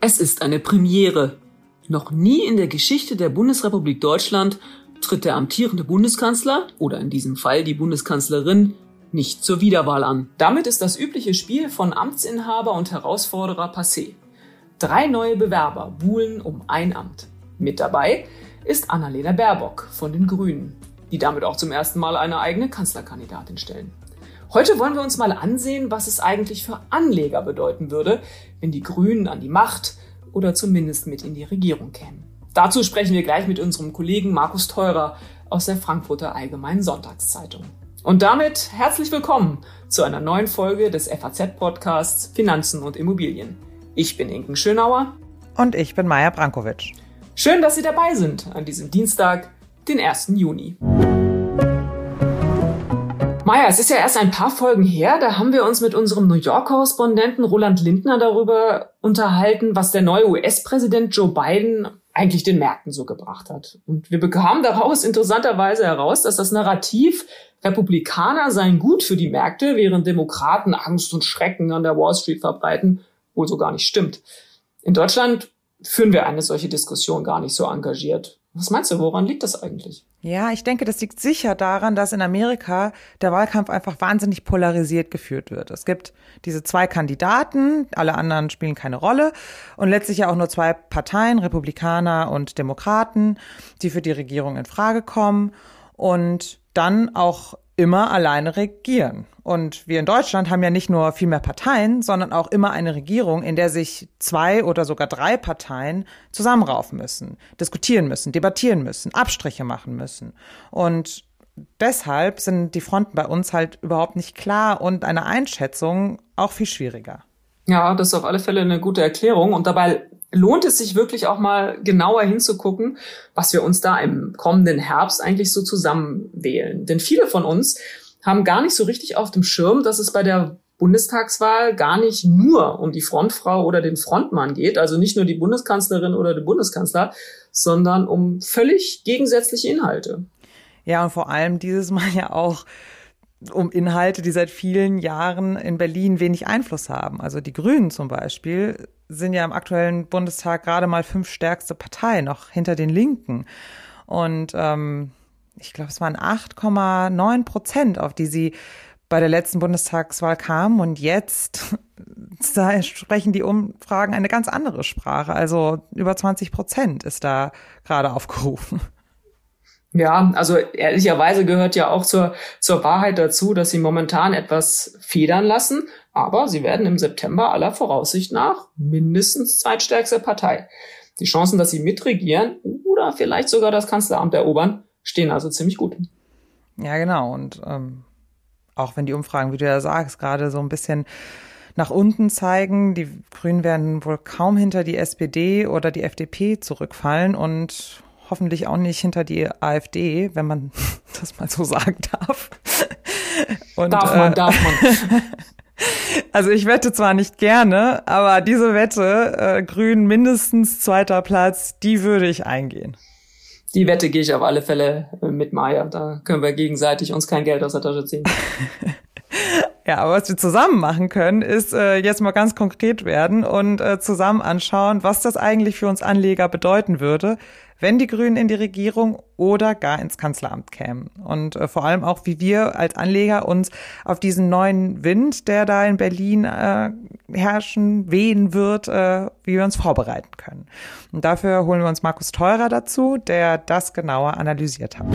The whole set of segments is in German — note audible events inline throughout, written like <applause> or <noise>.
Es ist eine Premiere. Noch nie in der Geschichte der Bundesrepublik Deutschland tritt der amtierende Bundeskanzler oder in diesem Fall die Bundeskanzlerin nicht zur Wiederwahl an. Damit ist das übliche Spiel von Amtsinhaber und Herausforderer passé. Drei neue Bewerber buhlen um ein Amt. Mit dabei ist Annalena Baerbock von den Grünen, die damit auch zum ersten Mal eine eigene Kanzlerkandidatin stellen. Heute wollen wir uns mal ansehen, was es eigentlich für Anleger bedeuten würde, wenn die Grünen an die Macht oder zumindest mit in die Regierung kämen. Dazu sprechen wir gleich mit unserem Kollegen Markus Teurer aus der Frankfurter Allgemeinen Sonntagszeitung. Und damit herzlich willkommen zu einer neuen Folge des FAZ-Podcasts Finanzen und Immobilien. Ich bin Inken Schönauer. Und ich bin Maja Brankovic. Schön, dass Sie dabei sind an diesem Dienstag, den 1. Juni. Maja, es ist ja erst ein paar Folgen her, da haben wir uns mit unserem New York-Korrespondenten Roland Lindner darüber unterhalten, was der neue US-Präsident Joe Biden eigentlich den Märkten so gebracht hat. Und wir bekamen daraus interessanterweise heraus, dass das Narrativ, Republikaner seien gut für die Märkte, während Demokraten Angst und Schrecken an der Wall Street verbreiten, wohl so gar nicht stimmt. In Deutschland führen wir eine solche Diskussion gar nicht so engagiert. Was meinst du, woran liegt das eigentlich? Ja, ich denke, das liegt sicher daran, dass in Amerika der Wahlkampf einfach wahnsinnig polarisiert geführt wird. Es gibt diese zwei Kandidaten, alle anderen spielen keine Rolle und letztlich ja auch nur zwei Parteien, Republikaner und Demokraten, die für die Regierung in Frage kommen und dann auch immer alleine regieren. Und wir in Deutschland haben ja nicht nur viel mehr Parteien, sondern auch immer eine Regierung, in der sich zwei oder sogar drei Parteien zusammenraufen müssen, diskutieren müssen, debattieren müssen, Abstriche machen müssen. Und deshalb sind die Fronten bei uns halt überhaupt nicht klar und eine Einschätzung auch viel schwieriger. Ja, das ist auf alle Fälle eine gute Erklärung. Und dabei lohnt es sich wirklich auch mal genauer hinzugucken, was wir uns da im kommenden Herbst eigentlich so zusammenwählen. Denn viele von uns haben gar nicht so richtig auf dem Schirm, dass es bei der Bundestagswahl gar nicht nur um die Frontfrau oder den Frontmann geht, also nicht nur die Bundeskanzlerin oder den Bundeskanzler, sondern um völlig gegensätzliche Inhalte. Ja, und vor allem dieses Mal ja auch um Inhalte, die seit vielen Jahren in Berlin wenig Einfluss haben. Also die Grünen zum Beispiel sind ja im aktuellen Bundestag gerade mal fünf stärkste Partei, noch hinter den Linken. Und ähm, ich glaube, es waren 8,9 Prozent, auf die sie bei der letzten Bundestagswahl kamen. Und jetzt <laughs> da sprechen die Umfragen eine ganz andere Sprache. Also über 20 Prozent ist da gerade aufgerufen. Ja, also ehrlicherweise gehört ja auch zur, zur Wahrheit dazu, dass sie momentan etwas federn lassen, aber sie werden im September aller Voraussicht nach mindestens zweitstärkste Partei. Die Chancen, dass sie mitregieren oder vielleicht sogar das Kanzleramt erobern, stehen also ziemlich gut. Ja, genau. Und ähm, auch wenn die Umfragen, wie du ja sagst, gerade so ein bisschen nach unten zeigen, die Grünen werden wohl kaum hinter die SPD oder die FDP zurückfallen und hoffentlich auch nicht hinter die AfD, wenn man <laughs> das mal so sagen darf. <laughs> Und, darf man, äh, darf man. <laughs> Also ich wette zwar nicht gerne, aber diese Wette, äh, Grün mindestens zweiter Platz, die würde ich eingehen. Die Wette gehe ich auf alle Fälle äh, mit Maya. Da können wir gegenseitig uns kein Geld aus der Tasche ziehen. Ja, aber was wir zusammen machen können, ist äh, jetzt mal ganz konkret werden und äh, zusammen anschauen, was das eigentlich für uns Anleger bedeuten würde, wenn die Grünen in die Regierung oder gar ins Kanzleramt kämen. Und äh, vor allem auch, wie wir als Anleger uns auf diesen neuen Wind, der da in Berlin äh, herrschen, wehen wird, äh, wie wir uns vorbereiten können. Und dafür holen wir uns Markus Teurer dazu, der das genauer analysiert hat.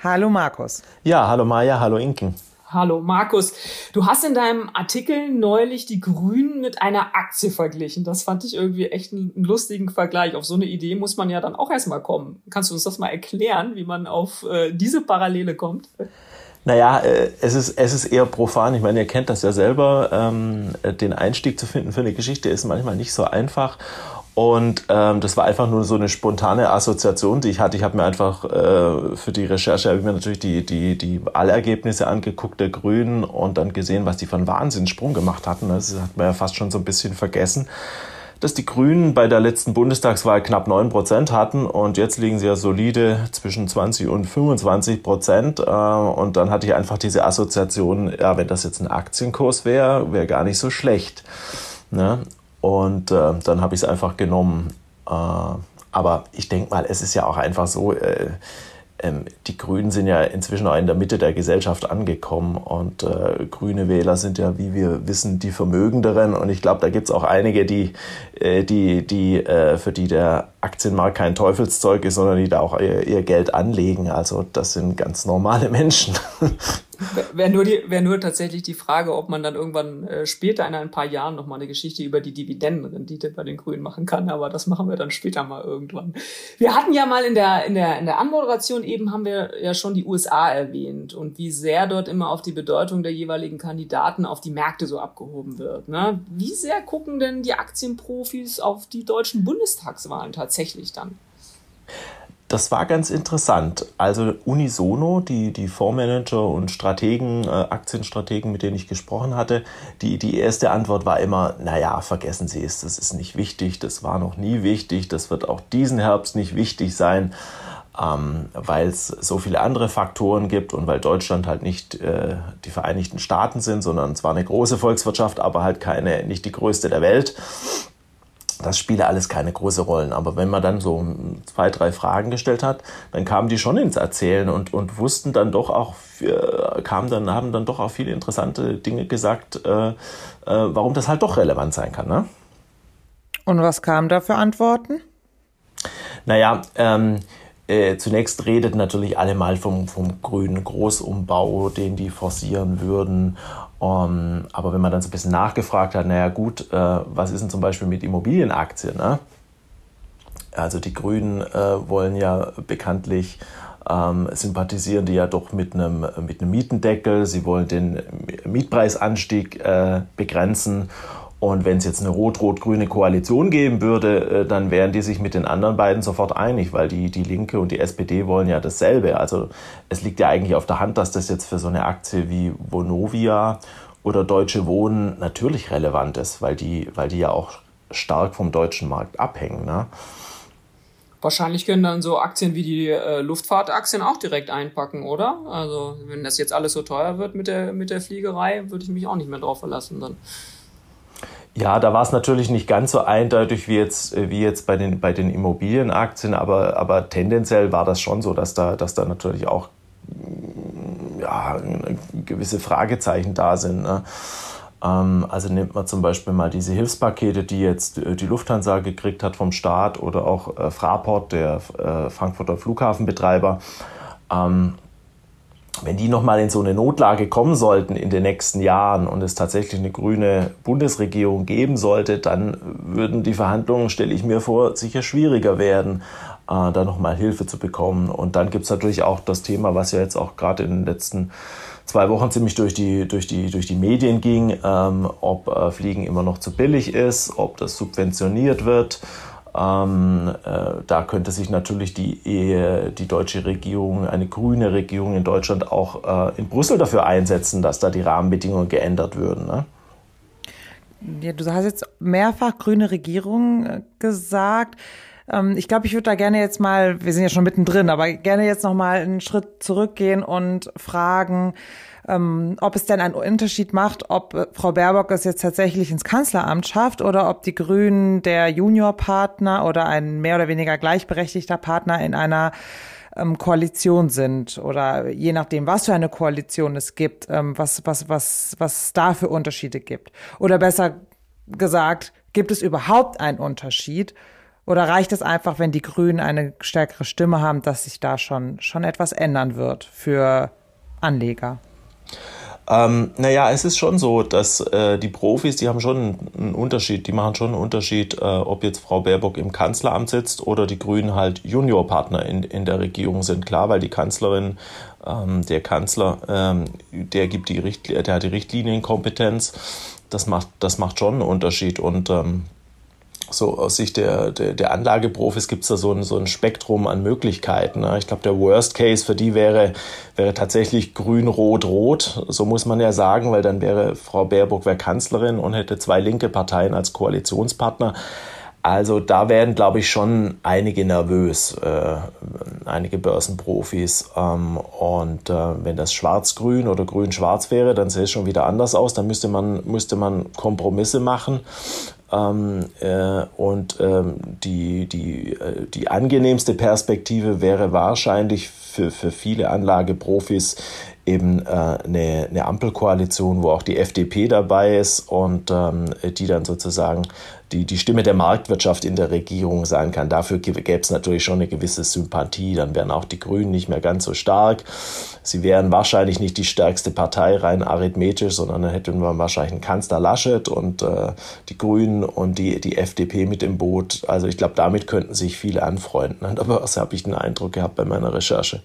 Hallo Markus. Ja, hallo Maja, hallo Inken. Hallo Markus, du hast in deinem Artikel neulich die Grünen mit einer Aktie verglichen. Das fand ich irgendwie echt einen lustigen Vergleich. Auf so eine Idee muss man ja dann auch erstmal kommen. Kannst du uns das mal erklären, wie man auf äh, diese Parallele kommt? Naja, äh, es, ist, es ist eher profan. Ich meine, ihr kennt das ja selber. Ähm, den Einstieg zu finden für eine Geschichte ist manchmal nicht so einfach. Und ähm, das war einfach nur so eine spontane Assoziation, die ich hatte. Ich habe mir einfach äh, für die Recherche ich mir natürlich die, die, die Wahlergebnisse angeguckt der Grünen und dann gesehen, was die einen Wahnsinnssprung gemacht hatten. Das hat man ja fast schon so ein bisschen vergessen dass die Grünen bei der letzten Bundestagswahl knapp 9 Prozent hatten und jetzt liegen sie ja solide zwischen 20 und 25 Prozent. Äh, und dann hatte ich einfach diese Assoziation, ja, wenn das jetzt ein Aktienkurs wäre, wäre gar nicht so schlecht. Ne? Und äh, dann habe ich es einfach genommen. Äh, aber ich denke mal, es ist ja auch einfach so, äh, ähm, die Grünen sind ja inzwischen auch in der Mitte der Gesellschaft angekommen und äh, grüne Wähler sind ja, wie wir wissen, die Vermögenderen und ich glaube, da gibt es auch einige, die, äh, die, die, äh, für die der Aktienmarkt kein Teufelszeug ist, sondern die da auch ihr, ihr Geld anlegen. Also das sind ganz normale Menschen. <laughs> Wäre nur, die, wär nur tatsächlich die Frage, ob man dann irgendwann äh, später in ein paar Jahren nochmal eine Geschichte über die Dividendenrendite bei den Grünen machen kann, aber das machen wir dann später mal irgendwann. Wir hatten ja mal in der, in der, in der Anmoderation eben haben wir ja schon die USA erwähnt und wie sehr dort immer auf die Bedeutung der jeweiligen Kandidaten auf die Märkte so abgehoben wird. Ne? Wie sehr gucken denn die Aktienprofis auf die deutschen Bundestagswahlen tatsächlich dann? Das war ganz interessant. Also unisono, die, die Fondsmanager und Strategen, äh, Aktienstrategen, mit denen ich gesprochen hatte, die, die erste Antwort war immer, naja, vergessen Sie es, das ist nicht wichtig, das war noch nie wichtig, das wird auch diesen Herbst nicht wichtig sein, ähm, weil es so viele andere Faktoren gibt und weil Deutschland halt nicht äh, die Vereinigten Staaten sind, sondern zwar eine große Volkswirtschaft, aber halt keine, nicht die größte der Welt das spiele alles keine große Rolle. Aber wenn man dann so zwei, drei Fragen gestellt hat, dann kamen die schon ins Erzählen und, und wussten dann doch auch, äh, kamen dann, haben dann doch auch viele interessante Dinge gesagt, äh, äh, warum das halt doch relevant sein kann. Ne? Und was kamen da für Antworten? Naja, ähm, äh, zunächst redet natürlich alle mal vom, vom grünen Großumbau, den die forcieren würden. Um, ähm, aber wenn man dann so ein bisschen nachgefragt hat, naja gut, äh, was ist denn zum Beispiel mit Immobilienaktien? Ne? Also die Grünen äh, wollen ja bekanntlich ähm, sympathisieren die ja doch mit einem, mit Mietendeckel. Sie wollen den Mietpreisanstieg äh, begrenzen und wenn es jetzt eine rot-rot-grüne Koalition geben würde, äh, dann wären die sich mit den anderen beiden sofort einig, weil die, die Linke und die SPD wollen ja dasselbe. Also es liegt ja eigentlich auf der Hand, dass das jetzt für so eine Aktie wie Vonovia oder Deutsche Wohnen natürlich relevant ist, weil die, weil die ja auch stark vom deutschen Markt abhängen. Ne? Wahrscheinlich können dann so Aktien wie die äh, Luftfahrtaktien auch direkt einpacken, oder? Also wenn das jetzt alles so teuer wird mit der, mit der Fliegerei, würde ich mich auch nicht mehr drauf verlassen dann. Ja, da war es natürlich nicht ganz so eindeutig wie jetzt, wie jetzt bei, den, bei den Immobilienaktien, aber, aber tendenziell war das schon so, dass da, dass da natürlich auch mm, ja, gewisse Fragezeichen da sind. Ne? Ähm, also nimmt man zum Beispiel mal diese Hilfspakete, die jetzt äh, die Lufthansa gekriegt hat vom Staat oder auch äh, Fraport, der äh, Frankfurter Flughafenbetreiber. Ähm, wenn die nochmal in so eine Notlage kommen sollten in den nächsten Jahren und es tatsächlich eine grüne Bundesregierung geben sollte, dann würden die Verhandlungen, stelle ich mir vor, sicher schwieriger werden, äh, da nochmal Hilfe zu bekommen. Und dann gibt es natürlich auch das Thema, was ja jetzt auch gerade in den letzten zwei Wochen ziemlich durch die, durch die, durch die Medien ging, ähm, ob äh, Fliegen immer noch zu billig ist, ob das subventioniert wird. Ähm, äh, da könnte sich natürlich die, die deutsche Regierung, eine grüne Regierung in Deutschland auch äh, in Brüssel dafür einsetzen, dass da die Rahmenbedingungen geändert würden. Ne? Ja, du hast jetzt mehrfach grüne Regierung äh, gesagt. Ähm, ich glaube, ich würde da gerne jetzt mal, wir sind ja schon mittendrin, aber gerne jetzt noch mal einen Schritt zurückgehen und fragen, ähm, ob es denn einen Unterschied macht, ob äh, Frau Baerbock es jetzt tatsächlich ins Kanzleramt schafft oder ob die Grünen der Juniorpartner oder ein mehr oder weniger gleichberechtigter Partner in einer ähm, Koalition sind oder je nachdem, was für eine Koalition es gibt, ähm, was, was, was, was da für Unterschiede gibt. Oder besser gesagt, gibt es überhaupt einen Unterschied? Oder reicht es einfach, wenn die Grünen eine stärkere Stimme haben, dass sich da schon, schon etwas ändern wird für Anleger? Ähm, naja, es ist schon so, dass äh, die Profis, die haben schon einen Unterschied, die machen schon einen Unterschied, äh, ob jetzt Frau Baerbock im Kanzleramt sitzt oder die Grünen halt Juniorpartner in, in der Regierung sind. Klar, weil die Kanzlerin, ähm, der Kanzler, ähm, der gibt die Richtlinie, der hat die Richtlinienkompetenz. Das macht, das macht schon einen Unterschied und ähm, so aus Sicht der, der, der Anlageprofis gibt es da so ein, so ein Spektrum an Möglichkeiten. Ne? Ich glaube, der Worst Case für die wäre, wäre tatsächlich grün, rot, rot. So muss man ja sagen, weil dann wäre Frau Baerbock wäre Kanzlerin und hätte zwei linke Parteien als Koalitionspartner. Also da werden, glaube ich, schon einige nervös, äh, einige Börsenprofis. Ähm, und äh, wenn das schwarz-grün oder grün-schwarz wäre, dann sähe es schon wieder anders aus. Dann müsste man, müsste man Kompromisse machen. Ähm, äh, und ähm, die, die, äh, die angenehmste Perspektive wäre wahrscheinlich für, für viele Anlageprofis eben äh, eine, eine Ampelkoalition, wo auch die FDP dabei ist und ähm, die dann sozusagen die, die Stimme der Marktwirtschaft in der Regierung sein kann. Dafür gäbe es natürlich schon eine gewisse Sympathie. Dann wären auch die Grünen nicht mehr ganz so stark. Sie wären wahrscheinlich nicht die stärkste Partei rein arithmetisch, sondern dann hätten wir wahrscheinlich einen Kanzler Laschet und äh, die Grünen und die, die FDP mit im Boot. Also ich glaube, damit könnten sich viele anfreunden. <laughs> Aber das habe ich den Eindruck gehabt bei meiner Recherche.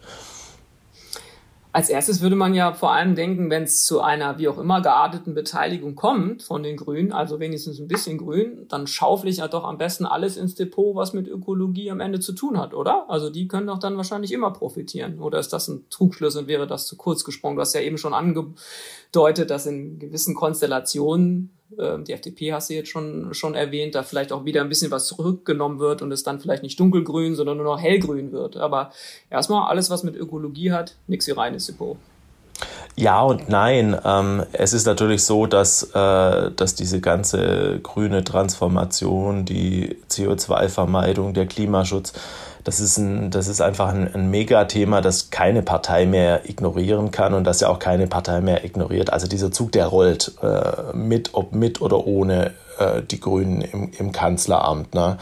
Als erstes würde man ja vor allem denken, wenn es zu einer wie auch immer gearteten Beteiligung kommt von den Grünen, also wenigstens ein bisschen grün, dann schaufel ich ja doch am besten alles ins Depot, was mit Ökologie am Ende zu tun hat, oder? Also die können doch dann wahrscheinlich immer profitieren. Oder ist das ein Trugschluss und wäre das zu kurz gesprungen? Du hast ja eben schon angedeutet, dass in gewissen Konstellationen ähm, die FDP hast du jetzt schon, schon erwähnt, da vielleicht auch wieder ein bisschen was zurückgenommen wird und es dann vielleicht nicht dunkelgrün, sondern nur noch hellgrün wird. Aber erstmal alles, was mit Ökologie hat, nichts wie reines Depot. Ja und nein. Ähm, es ist natürlich so, dass, äh, dass diese ganze grüne Transformation, die CO2-Vermeidung, der Klimaschutz, das ist, ein, das ist einfach ein, ein Megathema, das keine Partei mehr ignorieren kann und das ja auch keine Partei mehr ignoriert. Also dieser Zug, der rollt äh, mit, ob mit oder ohne äh, die Grünen im, im Kanzleramt. Ne?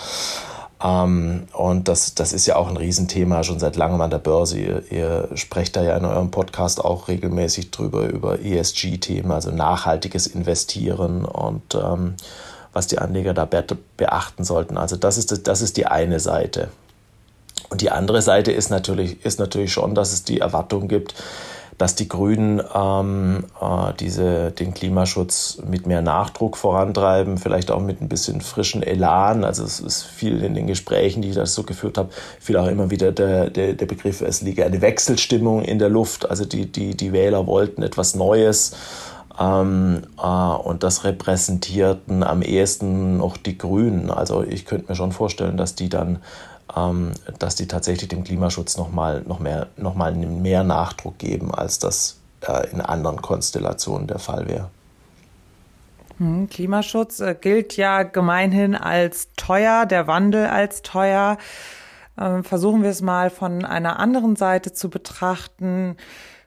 Ähm, und das, das ist ja auch ein Riesenthema schon seit langem an der Börse. Ihr, ihr sprecht da ja in eurem Podcast auch regelmäßig drüber, über ESG-Themen, also nachhaltiges Investieren und ähm, was die Anleger da beachten sollten. Also das ist, das ist die eine Seite. Und die andere Seite ist natürlich, ist natürlich schon, dass es die Erwartung gibt, dass die Grünen ähm, äh, diese, den Klimaschutz mit mehr Nachdruck vorantreiben, vielleicht auch mit ein bisschen frischen Elan. Also es ist viel in den Gesprächen, die ich das so geführt habe, viel auch immer wieder der, der, der Begriff, es liege eine Wechselstimmung in der Luft. Also die, die, die Wähler wollten etwas Neues. Ähm, äh, und das repräsentierten am ehesten noch die Grünen. Also ich könnte mir schon vorstellen, dass die dann ähm, dass die tatsächlich dem Klimaschutz nochmal noch mehr, noch mal mehr Nachdruck geben, als das äh, in anderen Konstellationen der Fall wäre. Hm, Klimaschutz äh, gilt ja gemeinhin als teuer, der Wandel als teuer. Ähm, versuchen wir es mal von einer anderen Seite zu betrachten.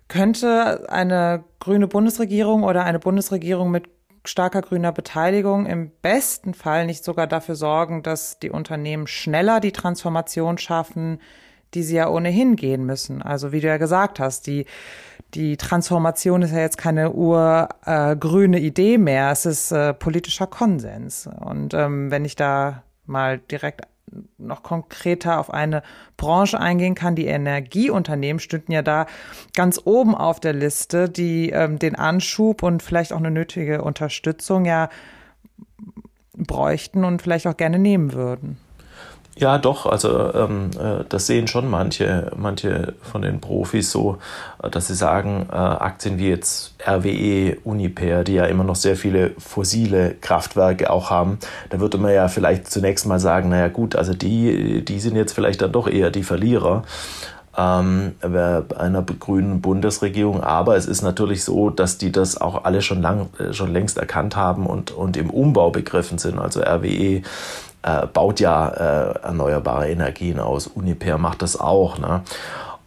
Könnte eine grüne Bundesregierung oder eine Bundesregierung mit starker grüner Beteiligung im besten Fall nicht sogar dafür sorgen, dass die Unternehmen schneller die Transformation schaffen, die sie ja ohnehin gehen müssen. Also wie du ja gesagt hast, die, die Transformation ist ja jetzt keine urgrüne äh, Idee mehr, es ist äh, politischer Konsens. Und ähm, wenn ich da mal direkt noch konkreter auf eine Branche eingehen kann. Die Energieunternehmen stünden ja da ganz oben auf der Liste, die ähm, den Anschub und vielleicht auch eine nötige Unterstützung ja bräuchten und vielleicht auch gerne nehmen würden. Ja, doch, also ähm, äh, das sehen schon manche, manche von den Profis so, äh, dass sie sagen, äh, Aktien wie jetzt RWE, Uniper, die ja immer noch sehr viele fossile Kraftwerke auch haben, da würde man ja vielleicht zunächst mal sagen, naja gut, also die, die sind jetzt vielleicht dann doch eher die Verlierer ähm, einer grünen Bundesregierung. Aber es ist natürlich so, dass die das auch alle schon lang, äh, schon längst erkannt haben und, und im Umbau begriffen sind. Also RWE äh, baut ja äh, erneuerbare Energien aus. Uniper macht das auch. Ne?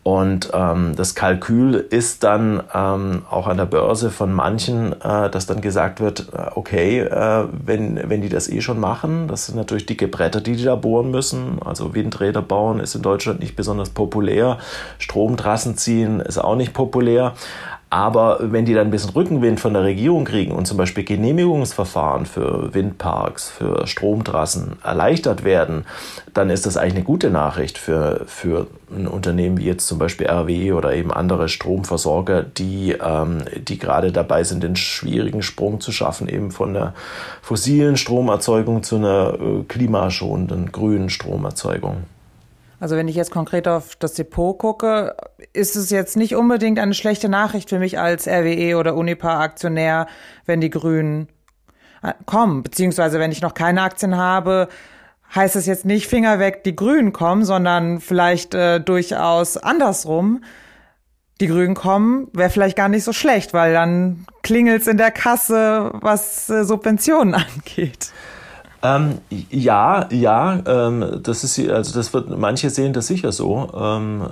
Und ähm, das Kalkül ist dann ähm, auch an der Börse von manchen, äh, dass dann gesagt wird, äh, okay, äh, wenn, wenn die das eh schon machen, das sind natürlich dicke Bretter, die die da bohren müssen. Also Windräder bauen ist in Deutschland nicht besonders populär. Stromtrassen ziehen ist auch nicht populär. Aber wenn die dann ein bisschen Rückenwind von der Regierung kriegen und zum Beispiel Genehmigungsverfahren für Windparks, für Stromtrassen erleichtert werden, dann ist das eigentlich eine gute Nachricht für, für ein Unternehmen wie jetzt zum Beispiel RWE oder eben andere Stromversorger, die, ähm, die gerade dabei sind, den schwierigen Sprung zu schaffen, eben von der fossilen Stromerzeugung zu einer äh, klimaschonenden grünen Stromerzeugung. Also wenn ich jetzt konkret auf das Depot gucke, ist es jetzt nicht unbedingt eine schlechte Nachricht für mich als RWE oder Unipa-Aktionär, wenn die Grünen äh, kommen. Beziehungsweise wenn ich noch keine Aktien habe, heißt es jetzt nicht Finger weg, die Grünen kommen, sondern vielleicht äh, durchaus andersrum. Die Grünen kommen, wäre vielleicht gar nicht so schlecht, weil dann klingelt's in der Kasse, was äh, Subventionen <laughs> angeht. Ähm, ja, ja, ähm, das ist also das wird manche sehen das sicher so, ähm,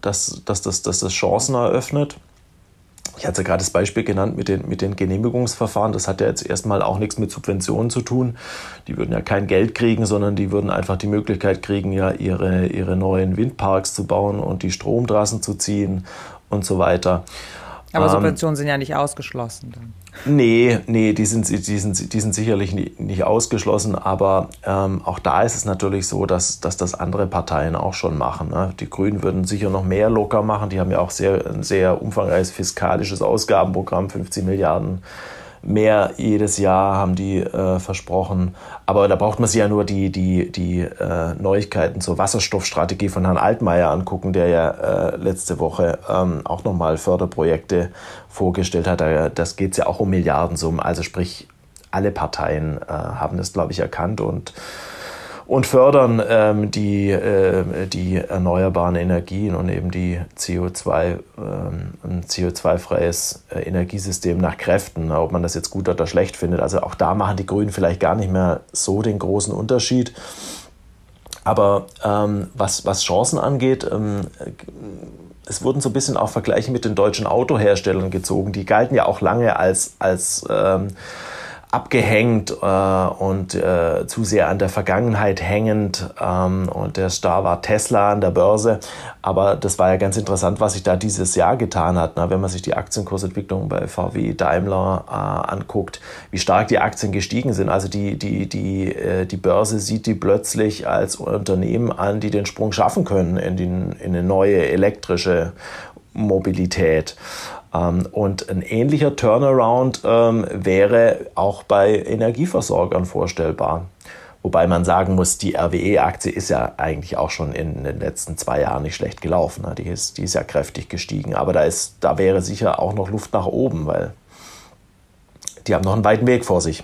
dass, dass, dass, dass das Chancen eröffnet. Ich hatte gerade das Beispiel genannt mit den, mit den Genehmigungsverfahren. Das hat ja jetzt erstmal auch nichts mit Subventionen zu tun. Die würden ja kein Geld kriegen, sondern die würden einfach die Möglichkeit kriegen, ja ihre, ihre neuen Windparks zu bauen und die Stromtrassen zu ziehen und so weiter. Aber ähm, Subventionen sind ja nicht ausgeschlossen. Dann. Nee, nee, die sind, die sind, die sind sicherlich nicht, ausgeschlossen, aber ähm, auch da ist es natürlich so, dass, dass das andere Parteien auch schon machen. Ne? Die Grünen würden sicher noch mehr locker machen. Die haben ja auch sehr, ein sehr umfangreiches fiskalisches Ausgabenprogramm, 50 Milliarden mehr jedes Jahr haben die äh, versprochen. Aber da braucht man sich ja nur die, die, die äh, Neuigkeiten zur Wasserstoffstrategie von Herrn Altmaier angucken, der ja äh, letzte Woche ähm, auch nochmal Förderprojekte vorgestellt hat. Das geht ja auch um Milliardensummen. Also sprich, alle Parteien äh, haben das, glaube ich, erkannt und und fördern ähm, die, äh, die erneuerbaren Energien und eben die CO2, ähm, ein CO2-freies äh, Energiesystem nach Kräften, ob man das jetzt gut oder schlecht findet. Also auch da machen die Grünen vielleicht gar nicht mehr so den großen Unterschied. Aber ähm, was, was Chancen angeht, ähm, es wurden so ein bisschen auch Vergleiche mit den deutschen Autoherstellern gezogen. Die galten ja auch lange als, als ähm, abgehängt äh, und äh, zu sehr an der Vergangenheit hängend. Ähm, und der Star war Tesla an der Börse. Aber das war ja ganz interessant, was sich da dieses Jahr getan hat. Ne? Wenn man sich die Aktienkursentwicklung bei VW Daimler äh, anguckt, wie stark die Aktien gestiegen sind. Also die, die, die, äh, die Börse sieht die plötzlich als Unternehmen an, die den Sprung schaffen können in, den, in eine neue elektrische Mobilität. Ähm, und ein ähnlicher Turnaround ähm, wäre auch bei Energieversorgern vorstellbar. Wobei man sagen muss, die RWE-Aktie ist ja eigentlich auch schon in den letzten zwei Jahren nicht schlecht gelaufen. Ne? Die ist, die ist ja kräftig gestiegen. Aber da, ist, da wäre sicher auch noch Luft nach oben, weil die haben noch einen weiten Weg vor sich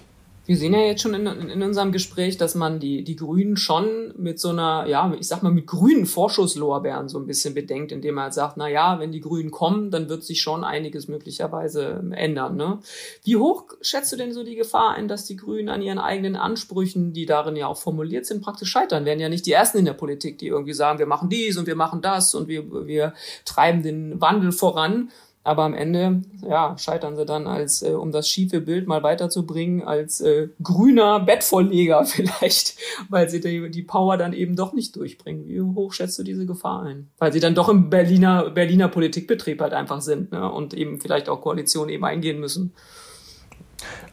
wir sehen ja jetzt schon in, in, unserem Gespräch, dass man die, die Grünen schon mit so einer, ja, ich sag mal, mit grünen Vorschusslorbeeren so ein bisschen bedenkt, indem er halt sagt, na ja, wenn die Grünen kommen, dann wird sich schon einiges möglicherweise ändern, ne? Wie hoch schätzt du denn so die Gefahr ein, dass die Grünen an ihren eigenen Ansprüchen, die darin ja auch formuliert sind, praktisch scheitern? Werden ja nicht die Ersten in der Politik, die irgendwie sagen, wir machen dies und wir machen das und wir, wir treiben den Wandel voran, aber am Ende, ja, scheitern sie dann als, äh, um das schiefe Bild mal weiterzubringen, als äh, grüner Bettvorleger <laughs> vielleicht, weil sie die, die Power dann eben doch nicht durchbringen. Wie hoch schätzt du diese Gefahr ein? Weil sie dann doch im Berliner, Berliner Politikbetrieb halt einfach sind ne? und eben vielleicht auch Koalitionen eben eingehen müssen.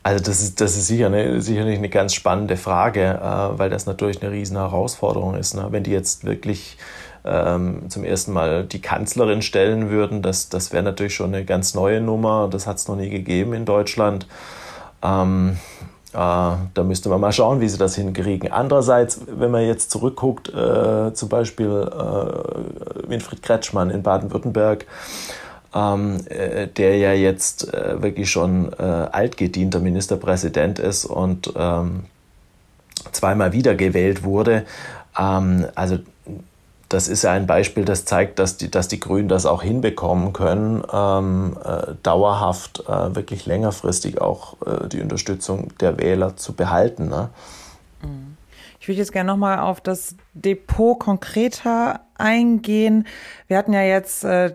Also das ist, das ist sicher eine, sicherlich eine ganz spannende Frage, äh, weil das natürlich eine riesen Herausforderung ist. Ne? Wenn die jetzt wirklich ähm, zum ersten Mal die Kanzlerin stellen würden. Das, das wäre natürlich schon eine ganz neue Nummer. Das hat es noch nie gegeben in Deutschland. Ähm, äh, da müsste man mal schauen, wie sie das hinkriegen. Andererseits, wenn man jetzt zurückguckt, äh, zum Beispiel äh, Winfried Kretschmann in Baden-Württemberg, ähm, äh, der ja jetzt äh, wirklich schon äh, altgedienter Ministerpräsident ist und ähm, zweimal wiedergewählt wurde. Ähm, also das ist ja ein Beispiel, das zeigt, dass die, dass die Grünen das auch hinbekommen können, ähm, äh, dauerhaft, äh, wirklich längerfristig auch äh, die Unterstützung der Wähler zu behalten. Ne? Mhm. Ich würde jetzt gerne nochmal auf das Depot konkreter eingehen. Wir hatten ja jetzt äh,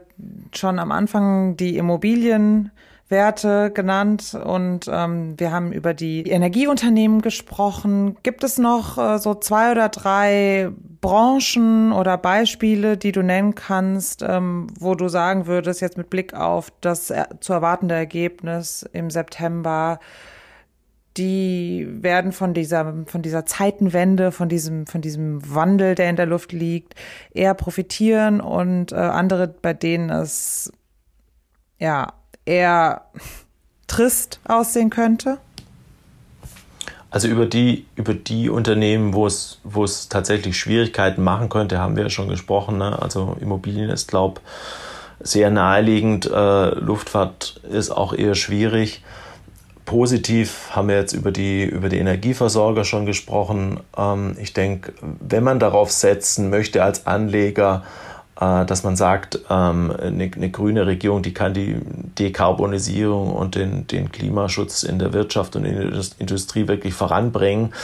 schon am Anfang die Immobilien Werte genannt und ähm, wir haben über die Energieunternehmen gesprochen. Gibt es noch äh, so zwei oder drei Branchen oder Beispiele, die du nennen kannst, ähm, wo du sagen würdest, jetzt mit Blick auf das er zu erwartende Ergebnis im September, die werden von dieser, von dieser Zeitenwende, von diesem, von diesem Wandel, der in der Luft liegt, eher profitieren und äh, andere, bei denen es ja eher trist aussehen könnte? Also über die, über die Unternehmen, wo es, wo es tatsächlich Schwierigkeiten machen könnte, haben wir ja schon gesprochen. Ne? Also Immobilien ist, glaube sehr naheliegend. Äh, Luftfahrt ist auch eher schwierig. Positiv haben wir jetzt über die, über die Energieversorger schon gesprochen. Ähm, ich denke, wenn man darauf setzen möchte als Anleger, dass man sagt, ähm, eine, eine, grüne Regierung, die kann die Dekarbonisierung und den, den Klimaschutz in der Wirtschaft und in der Industrie wirklich voranbringen.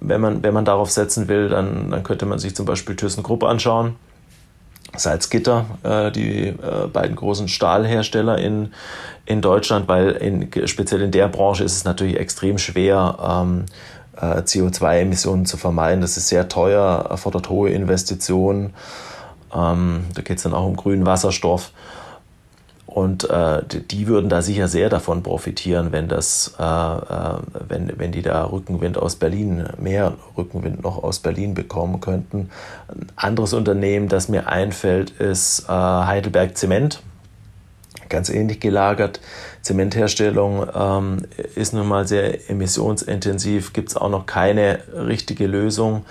Wenn man, wenn man darauf setzen will, dann, dann könnte man sich zum Beispiel ThyssenKrupp anschauen. Salzgitter, äh, die äh, beiden großen Stahlhersteller in, in Deutschland, weil in, speziell in der Branche ist es natürlich extrem schwer, ähm, äh, CO2-Emissionen zu vermeiden. Das ist sehr teuer, erfordert hohe Investitionen. Ähm, da geht es dann auch um grünen Wasserstoff. Und äh, die würden da sicher sehr davon profitieren, wenn das, äh, äh, wenn, wenn die da Rückenwind aus Berlin, mehr Rückenwind noch aus Berlin bekommen könnten. Ein anderes Unternehmen, das mir einfällt, ist äh, Heidelberg Zement. Ganz ähnlich gelagert. Zementherstellung ähm, ist nun mal sehr emissionsintensiv, gibt es auch noch keine richtige Lösung.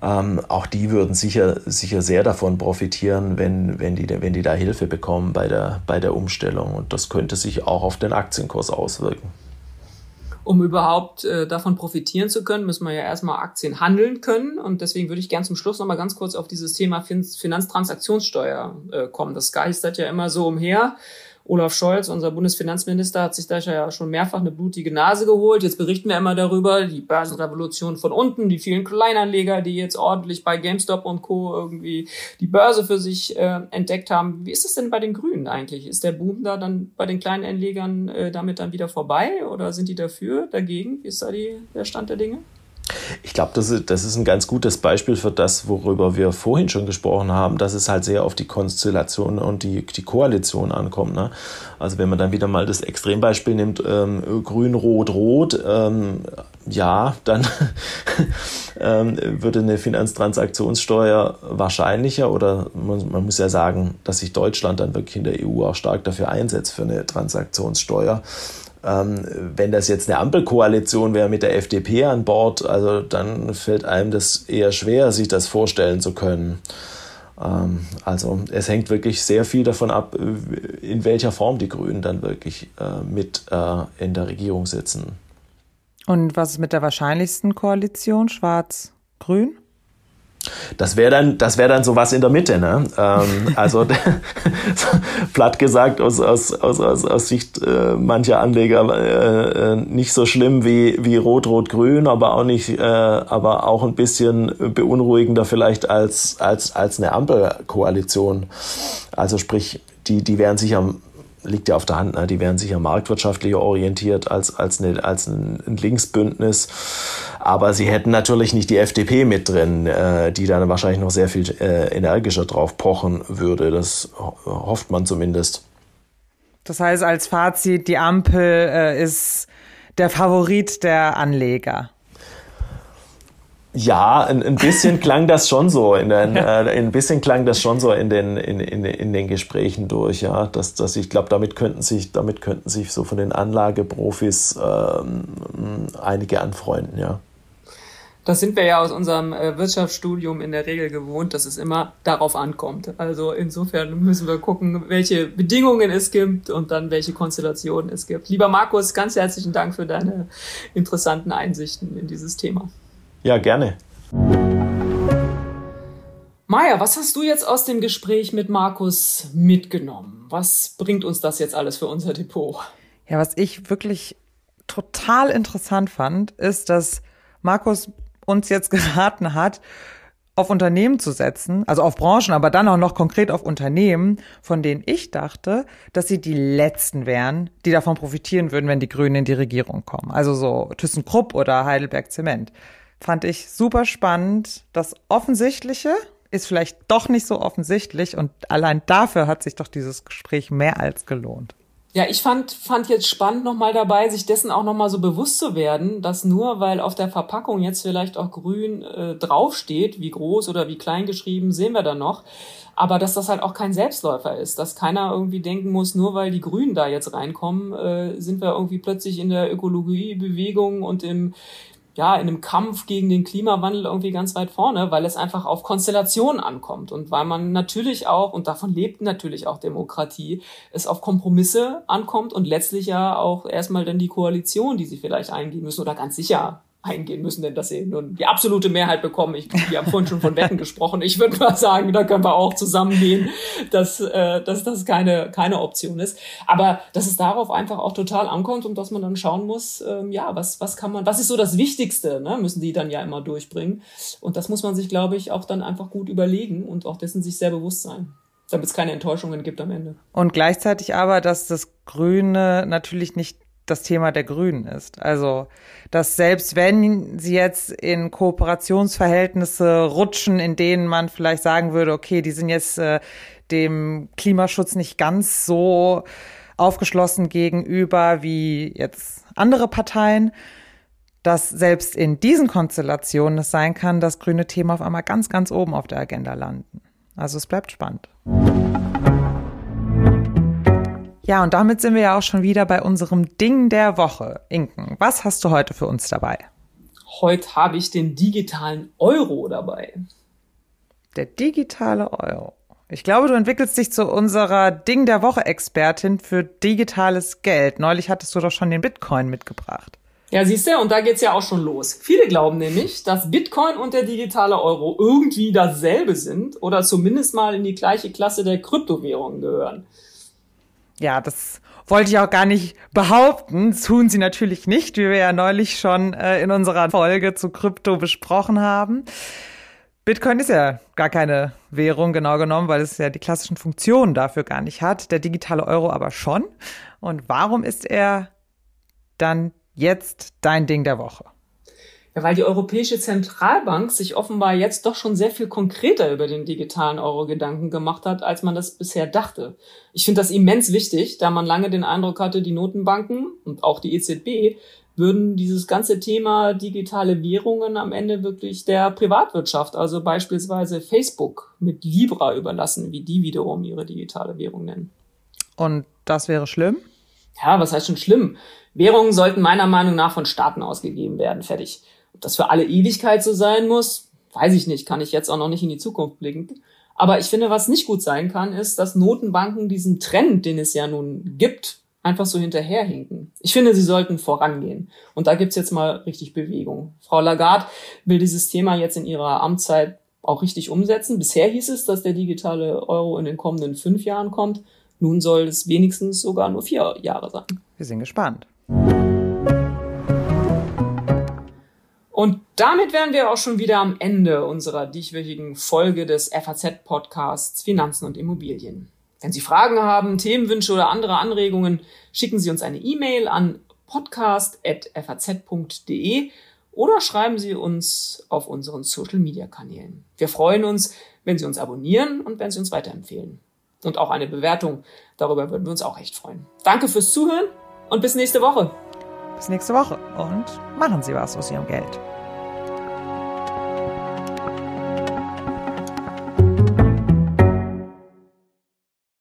Ähm, auch die würden sicher, sicher sehr davon profitieren, wenn, wenn, die, wenn die da Hilfe bekommen bei der, bei der Umstellung. Und das könnte sich auch auf den Aktienkurs auswirken. Um überhaupt äh, davon profitieren zu können, müssen wir ja erstmal Aktien handeln können. Und deswegen würde ich gern zum Schluss nochmal ganz kurz auf dieses Thema Finanztransaktionssteuer äh, kommen. Das geistert ja immer so umher. Olaf Scholz, unser Bundesfinanzminister, hat sich da ja schon mehrfach eine blutige Nase geholt. Jetzt berichten wir immer darüber, die Börsenrevolution von unten, die vielen Kleinanleger, die jetzt ordentlich bei GameStop und Co. irgendwie die Börse für sich äh, entdeckt haben. Wie ist es denn bei den Grünen eigentlich? Ist der Boom da dann bei den kleinen Anlegern äh, damit dann wieder vorbei oder sind die dafür, dagegen? Wie ist da die, der Stand der Dinge? Ich glaube, das ist, das ist ein ganz gutes Beispiel für das, worüber wir vorhin schon gesprochen haben, dass es halt sehr auf die Konstellation und die, die Koalition ankommt. Ne? Also wenn man dann wieder mal das Extrembeispiel nimmt, ähm, grün, rot, rot, ähm, ja, dann <laughs> ähm, würde eine Finanztransaktionssteuer wahrscheinlicher oder man, man muss ja sagen, dass sich Deutschland dann wirklich in der EU auch stark dafür einsetzt für eine Transaktionssteuer. Ähm, wenn das jetzt eine Ampelkoalition wäre mit der FDP an Bord, also dann fällt einem das eher schwer, sich das vorstellen zu können. Ähm, also es hängt wirklich sehr viel davon ab, in welcher Form die Grünen dann wirklich äh, mit äh, in der Regierung sitzen. Und was ist mit der wahrscheinlichsten Koalition? Schwarz-Grün? Das wäre dann, das wäre dann sowas in der Mitte, ne? Ähm, also <laughs> platt gesagt aus, aus, aus, aus, Sicht äh, mancher Anleger äh, äh, nicht so schlimm wie, wie Rot-Rot-Grün, aber auch nicht, äh, aber auch ein bisschen beunruhigender vielleicht als, als, als eine Ampelkoalition. Also sprich, die, die wären sich am liegt ja auf der Hand, ne? die wären sicher marktwirtschaftlicher orientiert als, als, eine, als ein, Linksbündnis. Aber sie hätten natürlich nicht die FDP mit drin, äh, die dann wahrscheinlich noch sehr viel äh, energischer drauf pochen würde. Das hofft man zumindest. Das heißt, als Fazit, die Ampel äh, ist der Favorit der Anleger. Ja, ein, ein bisschen <laughs> klang das schon so in den, äh, ein bisschen klang das schon so in den in, in, in den Gesprächen durch, ja, dass, dass ich glaube, damit könnten sich damit könnten sich so von den Anlageprofis ähm, einige anfreunden, ja. Das sind wir ja aus unserem äh, Wirtschaftsstudium in der Regel gewohnt, dass es immer darauf ankommt. Also insofern müssen wir gucken, welche Bedingungen es gibt und dann welche Konstellationen es gibt. Lieber Markus, ganz herzlichen Dank für deine interessanten Einsichten in dieses Thema. Ja, gerne. Maja, was hast du jetzt aus dem Gespräch mit Markus mitgenommen? Was bringt uns das jetzt alles für unser Depot? Ja, was ich wirklich total interessant fand, ist, dass Markus uns jetzt <laughs> geraten hat, auf Unternehmen zu setzen, also auf Branchen, aber dann auch noch konkret auf Unternehmen, von denen ich dachte, dass sie die letzten wären, die davon profitieren würden, wenn die Grünen in die Regierung kommen. Also so ThyssenKrupp oder Heidelberg Zement. Fand ich super spannend. Das Offensichtliche ist vielleicht doch nicht so offensichtlich und allein dafür hat sich doch dieses Gespräch mehr als gelohnt. Ja, ich fand, fand jetzt spannend nochmal dabei, sich dessen auch nochmal so bewusst zu werden, dass nur weil auf der Verpackung jetzt vielleicht auch grün äh, draufsteht, wie groß oder wie klein geschrieben, sehen wir dann noch, aber dass das halt auch kein Selbstläufer ist, dass keiner irgendwie denken muss, nur weil die Grünen da jetzt reinkommen, äh, sind wir irgendwie plötzlich in der Ökologiebewegung und im ja, in einem Kampf gegen den Klimawandel irgendwie ganz weit vorne, weil es einfach auf Konstellationen ankommt und weil man natürlich auch, und davon lebt natürlich auch Demokratie, es auf Kompromisse ankommt und letztlich ja auch erstmal dann die Koalition, die sie vielleicht eingehen müssen oder ganz sicher eingehen müssen, denn dass sie nun die absolute Mehrheit bekommen. Ich, wir haben vorhin schon von Wetten <laughs> gesprochen. Ich würde mal sagen, da können wir auch zusammengehen, dass, äh, dass das keine, keine Option ist. Aber dass es darauf einfach auch total ankommt und dass man dann schauen muss, ähm, ja, was, was kann man, was ist so das Wichtigste, ne? müssen die dann ja immer durchbringen. Und das muss man sich, glaube ich, auch dann einfach gut überlegen und auch dessen sich sehr bewusst sein damit es keine Enttäuschungen gibt am Ende. Und gleichzeitig aber, dass das Grüne natürlich nicht das Thema der Grünen ist. Also, dass selbst wenn sie jetzt in Kooperationsverhältnisse rutschen, in denen man vielleicht sagen würde, okay, die sind jetzt äh, dem Klimaschutz nicht ganz so aufgeschlossen gegenüber wie jetzt andere Parteien, dass selbst in diesen Konstellationen es sein kann, dass grüne Themen auf einmal ganz, ganz oben auf der Agenda landen. Also es bleibt spannend. Ja, und damit sind wir ja auch schon wieder bei unserem Ding der Woche. Inken, was hast du heute für uns dabei? Heute habe ich den digitalen Euro dabei. Der digitale Euro. Ich glaube, du entwickelst dich zu unserer Ding der Woche Expertin für digitales Geld. Neulich hattest du doch schon den Bitcoin mitgebracht. Ja, siehst du, und da geht's ja auch schon los. Viele glauben nämlich, dass Bitcoin und der digitale Euro irgendwie dasselbe sind oder zumindest mal in die gleiche Klasse der Kryptowährungen gehören ja, das wollte ich auch gar nicht behaupten. Das tun sie natürlich nicht, wie wir ja neulich schon äh, in unserer Folge zu Krypto besprochen haben. Bitcoin ist ja gar keine Währung genau genommen, weil es ja die klassischen Funktionen dafür gar nicht hat. Der digitale Euro aber schon. Und warum ist er dann jetzt dein Ding der Woche? Ja, weil die Europäische Zentralbank sich offenbar jetzt doch schon sehr viel konkreter über den digitalen Euro Gedanken gemacht hat, als man das bisher dachte. Ich finde das immens wichtig, da man lange den Eindruck hatte, die Notenbanken und auch die EZB würden dieses ganze Thema digitale Währungen am Ende wirklich der Privatwirtschaft, also beispielsweise Facebook mit Libra überlassen, wie die wiederum ihre digitale Währung nennen. Und das wäre schlimm? Ja, was heißt schon schlimm? Währungen sollten meiner Meinung nach von Staaten ausgegeben werden, fertig. Ob das für alle Ewigkeit so sein muss, weiß ich nicht, kann ich jetzt auch noch nicht in die Zukunft blicken. Aber ich finde, was nicht gut sein kann, ist, dass Notenbanken diesen Trend, den es ja nun gibt, einfach so hinterherhinken. Ich finde, sie sollten vorangehen. Und da gibt's jetzt mal richtig Bewegung. Frau Lagarde will dieses Thema jetzt in ihrer Amtszeit auch richtig umsetzen. Bisher hieß es, dass der digitale Euro in den kommenden fünf Jahren kommt. Nun soll es wenigstens sogar nur vier Jahre sein. Wir sind gespannt. Damit wären wir auch schon wieder am Ende unserer dieswöchigen Folge des FAZ-Podcasts Finanzen und Immobilien. Wenn Sie Fragen haben, Themenwünsche oder andere Anregungen, schicken Sie uns eine E-Mail an podcast.faz.de oder schreiben Sie uns auf unseren Social-Media-Kanälen. Wir freuen uns, wenn Sie uns abonnieren und wenn Sie uns weiterempfehlen. Und auch eine Bewertung, darüber würden wir uns auch echt freuen. Danke fürs Zuhören und bis nächste Woche. Bis nächste Woche und machen Sie was aus Ihrem Geld.